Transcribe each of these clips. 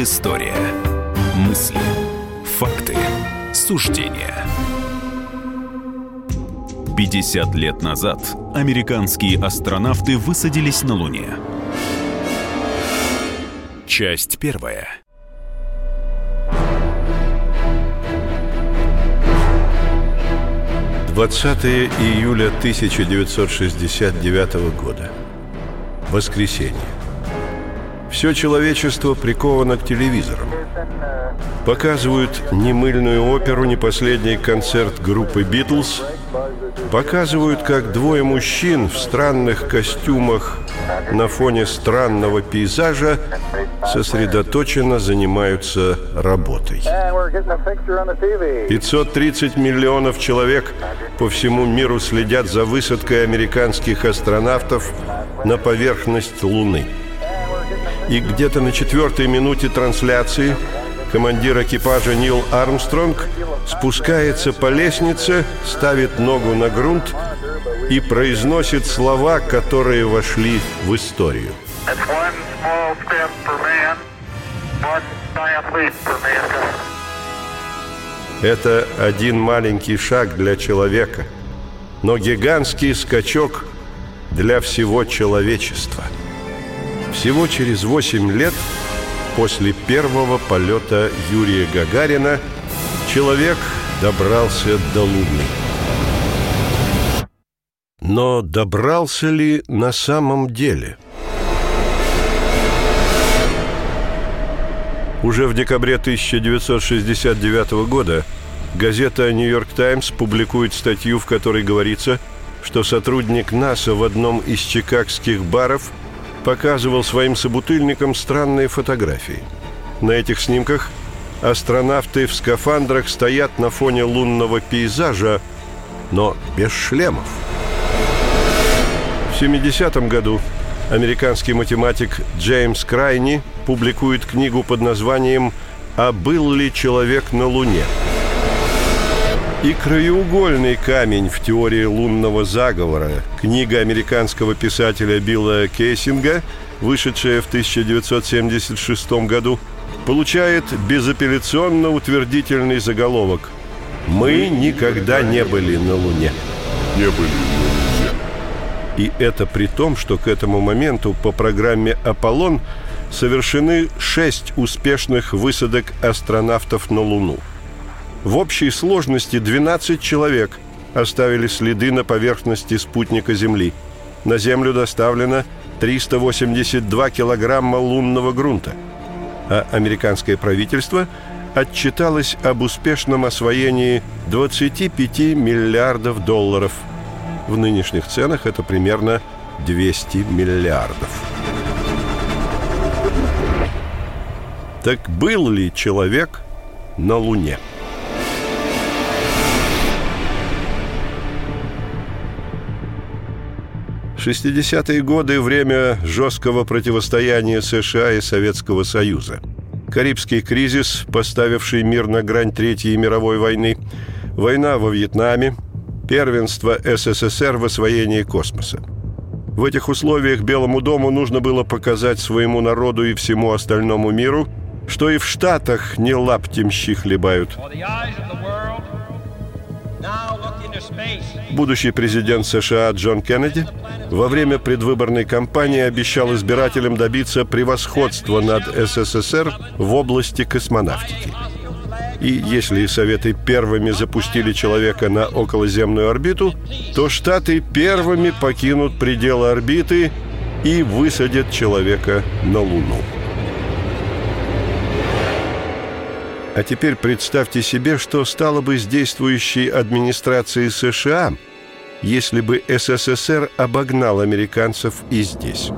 Предыстория. Мысли, факты, суждения. 50 лет назад американские астронавты высадились на Луне. Часть первая. Двадцатое июля 1969 года. Воскресенье. Все человечество приковано к телевизорам. Показывают ни мыльную оперу, ни последний концерт группы «Битлз», Показывают, как двое мужчин в странных костюмах на фоне странного пейзажа сосредоточенно занимаются работой. 530 миллионов человек по всему миру следят за высадкой американских астронавтов на поверхность Луны. И где-то на четвертой минуте трансляции командир экипажа Нил Армстронг спускается по лестнице, ставит ногу на грунт и произносит слова, которые вошли в историю. Это один маленький шаг для человека, но гигантский скачок для всего человечества – всего через 8 лет после первого полета Юрия Гагарина человек добрался до Луны. Но добрался ли на самом деле? Уже в декабре 1969 года газета «Нью-Йорк Таймс» публикует статью, в которой говорится, что сотрудник НАСА в одном из чикагских баров – показывал своим собутыльникам странные фотографии. На этих снимках астронавты в скафандрах стоят на фоне лунного пейзажа, но без шлемов. В 70-м году американский математик Джеймс Крайни публикует книгу под названием «А был ли человек на Луне?». И краеугольный камень в теории лунного заговора, книга американского писателя Билла Кейсинга, вышедшая в 1976 году, получает безапелляционно утвердительный заголовок «Мы никогда не были на Луне». Не были на Луне. И это при том, что к этому моменту по программе «Аполлон» совершены шесть успешных высадок астронавтов на Луну – в общей сложности 12 человек оставили следы на поверхности спутника Земли. На Землю доставлено 382 килограмма лунного грунта. А американское правительство отчиталось об успешном освоении 25 миллиардов долларов. В нынешних ценах это примерно 200 миллиардов. Так был ли человек на Луне? 60-е годы – время жесткого противостояния США и Советского Союза. Карибский кризис, поставивший мир на грань Третьей мировой войны, война во Вьетнаме, первенство СССР в освоении космоса. В этих условиях Белому дому нужно было показать своему народу и всему остальному миру, что и в Штатах не лаптем щи хлебают. Будущий президент США Джон Кеннеди во время предвыборной кампании обещал избирателям добиться превосходства над СССР в области космонавтики. И если Советы первыми запустили человека на околоземную орбиту, то Штаты первыми покинут пределы орбиты и высадят человека на Луну. А теперь представьте себе, что стало бы с действующей администрацией США, если бы СССР обогнал американцев и здесь.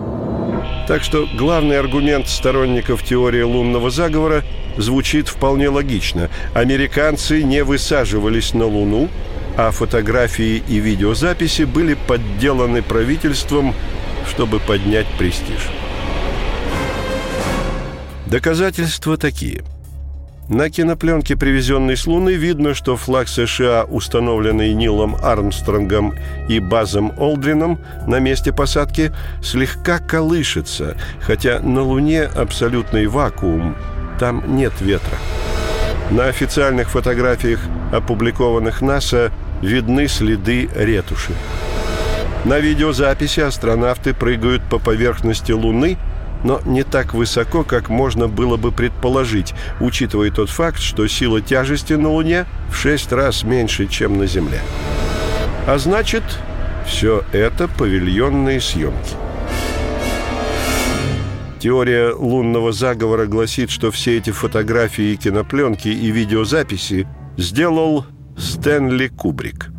Так что главный аргумент сторонников теории лунного заговора звучит вполне логично. Американцы не высаживались на Луну, а фотографии и видеозаписи были подделаны правительством, чтобы поднять престиж. Доказательства такие – на кинопленке, привезенной с Луны, видно, что флаг США, установленный Нилом Армстронгом и Базом Олдрином на месте посадки, слегка колышется, хотя на Луне абсолютный вакуум, там нет ветра. На официальных фотографиях, опубликованных НАСА, видны следы ретуши. На видеозаписи астронавты прыгают по поверхности Луны, но не так высоко, как можно было бы предположить, учитывая тот факт, что сила тяжести на Луне в шесть раз меньше, чем на Земле. А значит, все это павильонные съемки. Теория лунного заговора гласит, что все эти фотографии, кинопленки и видеозаписи сделал Стэнли Кубрик.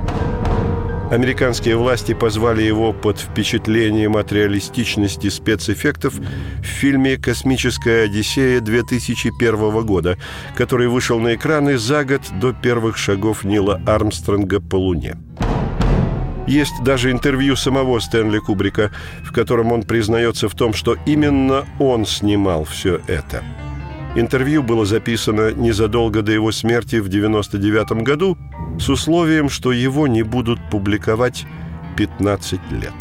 Американские власти позвали его под впечатлением от реалистичности спецэффектов в фильме «Космическая Одиссея» 2001 года, который вышел на экраны за год до первых шагов Нила Армстронга по Луне. Есть даже интервью самого Стэнли Кубрика, в котором он признается в том, что именно он снимал все это. Интервью было записано незадолго до его смерти в 1999 году с условием, что его не будут публиковать 15 лет.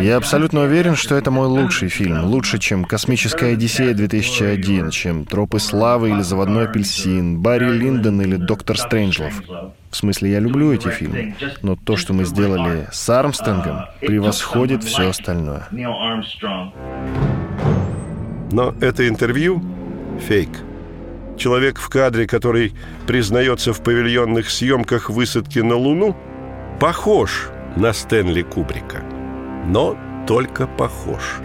Я абсолютно уверен, что это мой лучший фильм. Лучше, чем «Космическая Одиссея-2001», чем «Тропы славы» или «Заводной апельсин», «Барри Линдон» или «Доктор Стрэнджлов». В смысле, я люблю эти фильмы, но то, что мы сделали с Армстронгом, превосходит все остальное. Но это интервью – фейк. Человек в кадре, который признается в павильонных съемках высадки на Луну, похож на Стэнли Кубрика – но только похож.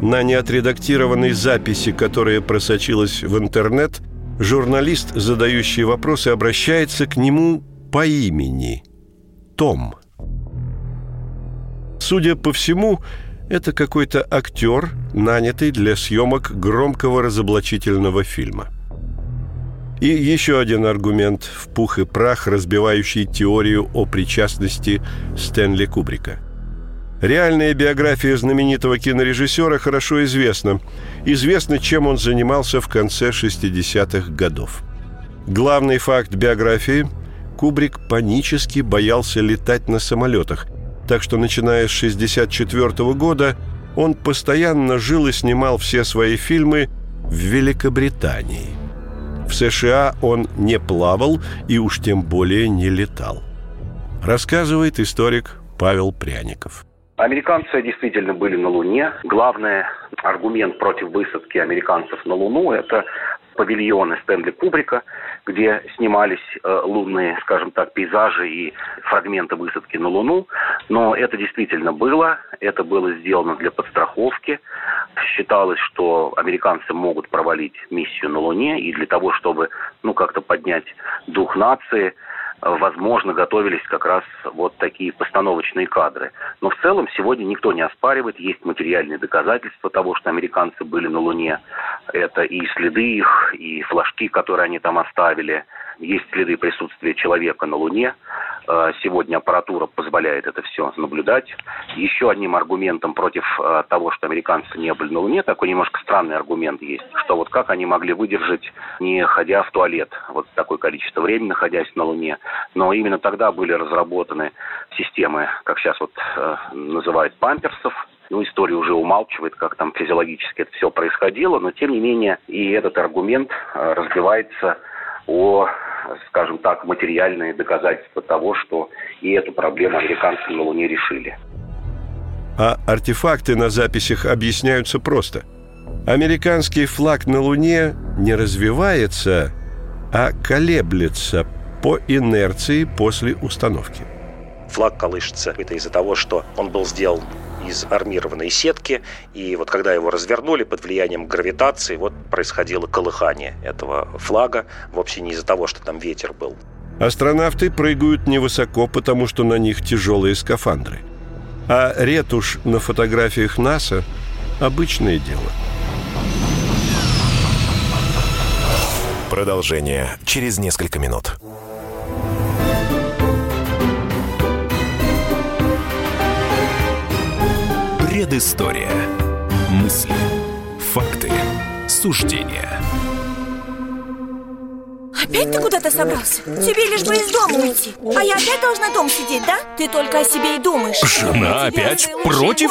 На неотредактированной записи, которая просочилась в интернет, журналист, задающий вопросы, обращается к нему по имени – Том. Судя по всему, это какой-то актер, нанятый для съемок громкого разоблачительного фильма. И еще один аргумент в пух и прах, разбивающий теорию о причастности Стэнли Кубрика – Реальная биография знаменитого кинорежиссера хорошо известна. Известно, чем он занимался в конце 60-х годов. Главный факт биографии – Кубрик панически боялся летать на самолетах, так что, начиная с 64 года, он постоянно жил и снимал все свои фильмы в Великобритании. В США он не плавал и уж тем более не летал. Рассказывает историк Павел Пряников. Американцы действительно были на Луне. Главный аргумент против высадки американцев на Луну – это павильоны Стэнли Кубрика, где снимались э, лунные, скажем так, пейзажи и фрагменты высадки на Луну. Но это действительно было, это было сделано для подстраховки. Считалось, что американцы могут провалить миссию на Луне, и для того, чтобы ну, как-то поднять дух нации – возможно, готовились как раз вот такие постановочные кадры. Но в целом сегодня никто не оспаривает, есть материальные доказательства того, что американцы были на Луне. Это и следы их, и флажки, которые они там оставили – есть следы присутствия человека на Луне. Э, сегодня аппаратура позволяет это все наблюдать. Еще одним аргументом против э, того, что американцы не были на Луне, такой немножко странный аргумент есть, что вот как они могли выдержать, не ходя в туалет, вот такое количество времени, находясь на Луне. Но именно тогда были разработаны системы, как сейчас вот э, называют, памперсов, ну, история уже умалчивает, как там физиологически это все происходило, но тем не менее и этот аргумент разбивается о скажем так, материальные доказательства того, что и эту проблему американцы на Луне решили. А артефакты на записях объясняются просто. Американский флаг на Луне не развивается, а колеблется по инерции после установки. Флаг колышется. Это из-за того, что он был сделан из армированной сетки, и вот когда его развернули под влиянием гравитации, вот происходило колыхание этого флага, вовсе не из-за того, что там ветер был. Астронавты прыгают невысоко, потому что на них тяжелые скафандры. А ретушь на фотографиях НАСА – обычное дело. Продолжение через несколько минут. Предыстория. Мысли. Факты. Суждения. Опять ты куда-то собрался? Тебе лишь бы из дома уйти А я опять должна дома сидеть, да? Ты только о себе и думаешь Жена опять против?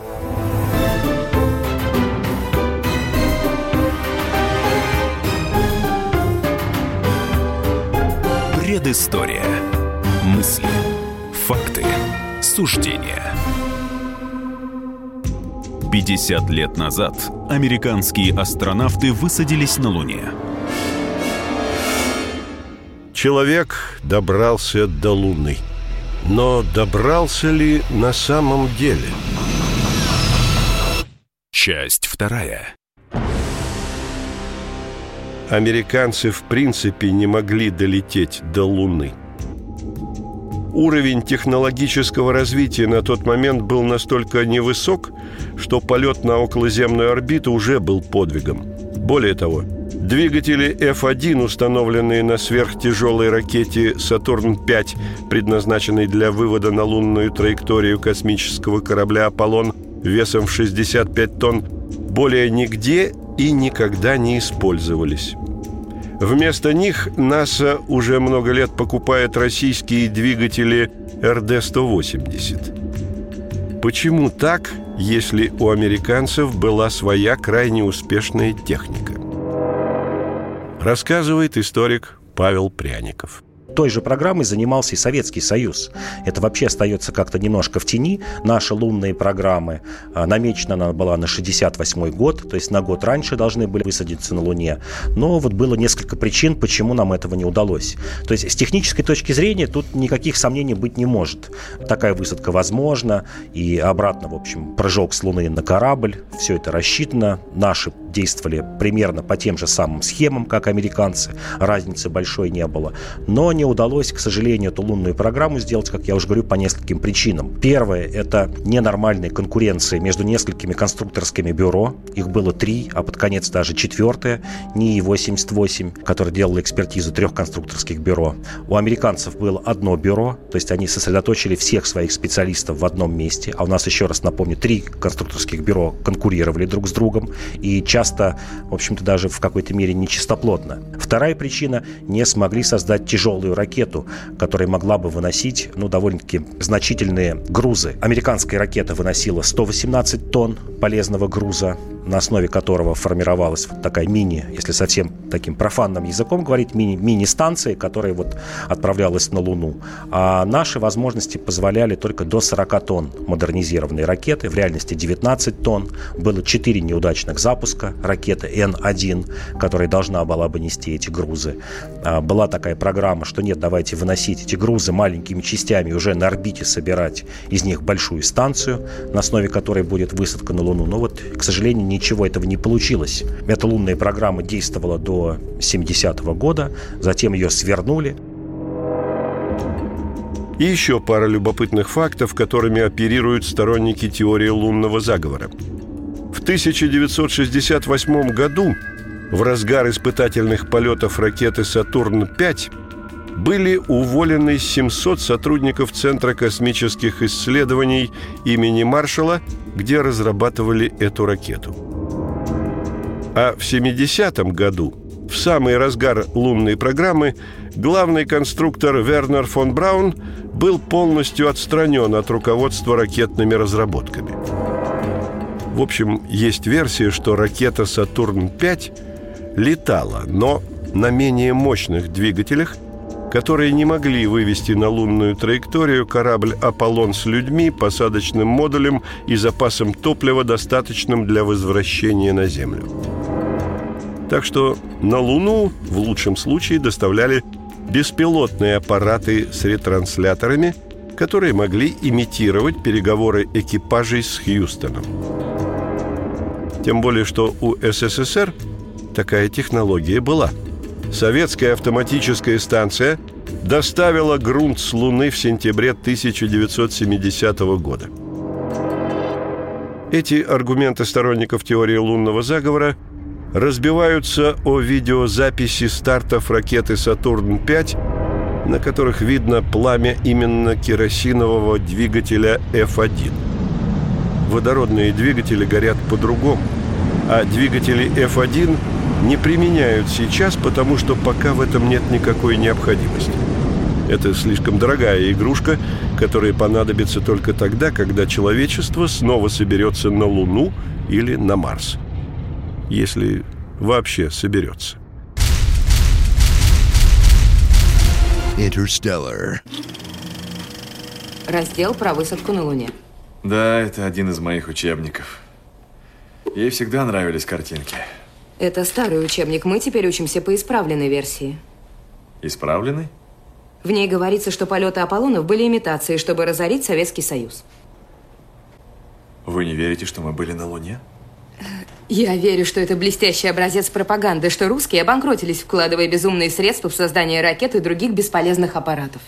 Предыстория. Мысли. Факты. Суждения. 50 лет назад американские астронавты высадились на Луне. Человек добрался до Луны. Но добрался ли на самом деле? Часть вторая. Американцы в принципе не могли долететь до Луны. Уровень технологического развития на тот момент был настолько невысок, что полет на околоземную орбиту уже был подвигом. Более того, двигатели F-1, установленные на сверхтяжелой ракете «Сатурн-5», предназначенной для вывода на лунную траекторию космического корабля «Аполлон» весом в 65 тонн, более нигде и никогда не использовались. Вместо них НАСА уже много лет покупает российские двигатели РД-180. Почему так, если у американцев была своя крайне успешная техника? Рассказывает историк Павел Пряников – той же программой занимался и Советский Союз. Это вообще остается как-то немножко в тени. Наши лунные программы, а, намечена она была на 68 год, то есть на год раньше должны были высадиться на Луне. Но вот было несколько причин, почему нам этого не удалось. То есть с технической точки зрения тут никаких сомнений быть не может. Такая высадка возможна, и обратно, в общем, прыжок с Луны на корабль, все это рассчитано. Наши действовали примерно по тем же самым схемам, как американцы. Разницы большой не было. Но не удалось, к сожалению, эту лунную программу сделать, как я уже говорю, по нескольким причинам. Первое – это ненормальная конкуренция между несколькими конструкторскими бюро. Их было три, а под конец даже четвертое – НИИ-88, которое делало экспертизу трех конструкторских бюро. У американцев было одно бюро, то есть они сосредоточили всех своих специалистов в одном месте, а у нас, еще раз напомню, три конструкторских бюро конкурировали друг с другом, и часто, в общем-то, даже в какой-то мере нечистоплотно. Вторая причина – не смогли создать тяжелую ракету, которая могла бы выносить, ну, довольно-таки значительные грузы. Американская ракета выносила 118 тонн полезного груза, на основе которого формировалась вот такая мини, если совсем таким профанным языком говорить, мини, мини-станция, которая вот отправлялась на Луну. А наши возможности позволяли только до 40 тонн модернизированной ракеты, в реальности 19 тонн. Было 4 неудачных запуска ракеты Н-1, которая должна была бы нести эти грузы. А, была такая программа, что нет, давайте выносить эти грузы маленькими частями, уже на орбите собирать из них большую станцию, на основе которой будет высадка на Луну. Но вот, к сожалению, ничего этого не получилось. Эта лунная программа действовала до 70-го года, затем ее свернули. И еще пара любопытных фактов, которыми оперируют сторонники теории лунного заговора. В 1968 году, в разгар испытательных полетов ракеты «Сатурн-5», были уволены 700 сотрудников Центра космических исследований имени Маршалла, где разрабатывали эту ракету. А в 70-м году, в самый разгар лунной программы, главный конструктор Вернер фон Браун был полностью отстранен от руководства ракетными разработками. В общем, есть версия, что ракета «Сатурн-5» летала, но на менее мощных двигателях – которые не могли вывести на лунную траекторию корабль «Аполлон» с людьми, посадочным модулем и запасом топлива, достаточным для возвращения на Землю. Так что на Луну в лучшем случае доставляли беспилотные аппараты с ретрансляторами, которые могли имитировать переговоры экипажей с Хьюстоном. Тем более, что у СССР такая технология была – советская автоматическая станция доставила грунт с Луны в сентябре 1970 года. Эти аргументы сторонников теории лунного заговора разбиваются о видеозаписи стартов ракеты «Сатурн-5» на которых видно пламя именно керосинового двигателя F1. Водородные двигатели горят по-другому, а двигатели F1 не применяют сейчас, потому что пока в этом нет никакой необходимости. Это слишком дорогая игрушка, которая понадобится только тогда, когда человечество снова соберется на Луну или на Марс. Если вообще соберется. Interstellar. Раздел про высадку на Луне. Да, это один из моих учебников. Ей всегда нравились картинки. Это старый учебник. Мы теперь учимся по исправленной версии. Исправленный? В ней говорится, что полеты Аполлонов были имитацией, чтобы разорить Советский Союз. Вы не верите, что мы были на Луне? Я верю, что это блестящий образец пропаганды, что русские обанкротились, вкладывая безумные средства в создание ракет и других бесполезных аппаратов.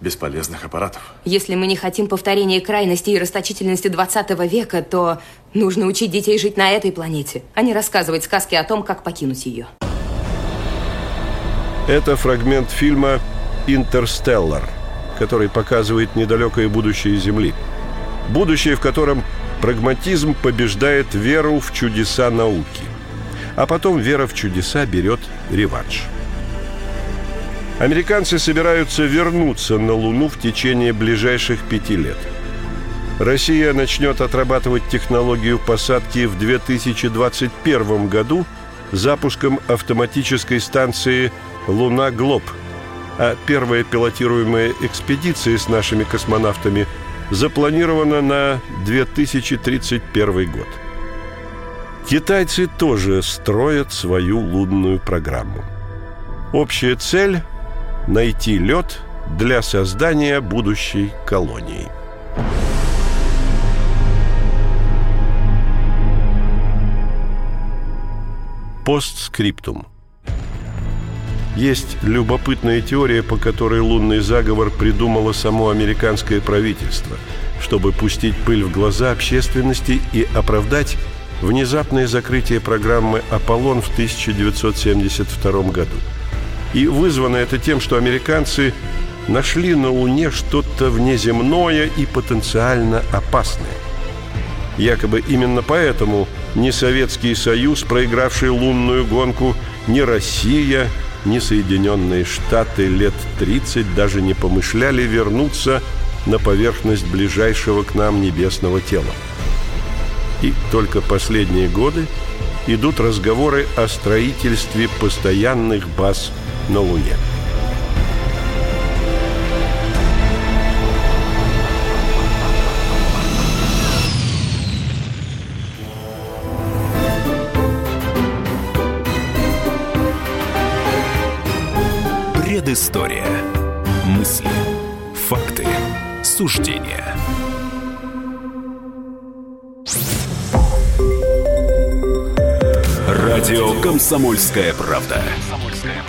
Бесполезных аппаратов? Если мы не хотим повторения крайности и расточительности 20 века, то нужно учить детей жить на этой планете, а не рассказывать сказки о том, как покинуть ее. Это фрагмент фильма «Интерстеллар», который показывает недалекое будущее Земли. Будущее, в котором прагматизм побеждает веру в чудеса науки. А потом вера в чудеса берет реванш. Американцы собираются вернуться на Луну в течение ближайших пяти лет. Россия начнет отрабатывать технологию посадки в 2021 году запуском автоматической станции «Луна-Глоб», а первая пилотируемая экспедиция с нашими космонавтами запланирована на 2031 год. Китайцы тоже строят свою лунную программу. Общая цель – найти лед для создания будущей колонии. Постскриптум – есть любопытная теория, по которой лунный заговор придумало само американское правительство, чтобы пустить пыль в глаза общественности и оправдать внезапное закрытие программы «Аполлон» в 1972 году. И вызвано это тем, что американцы нашли на Луне что-то внеземное и потенциально опасное. Якобы именно поэтому ни Советский Союз, проигравший лунную гонку, ни Россия – ни Соединенные Штаты лет 30 даже не помышляли вернуться на поверхность ближайшего к нам небесного тела. И только последние годы идут разговоры о строительстве постоянных баз на Луне. Предыстория. Мысли. Факты. Суждения. Радио «Комсомольская правда».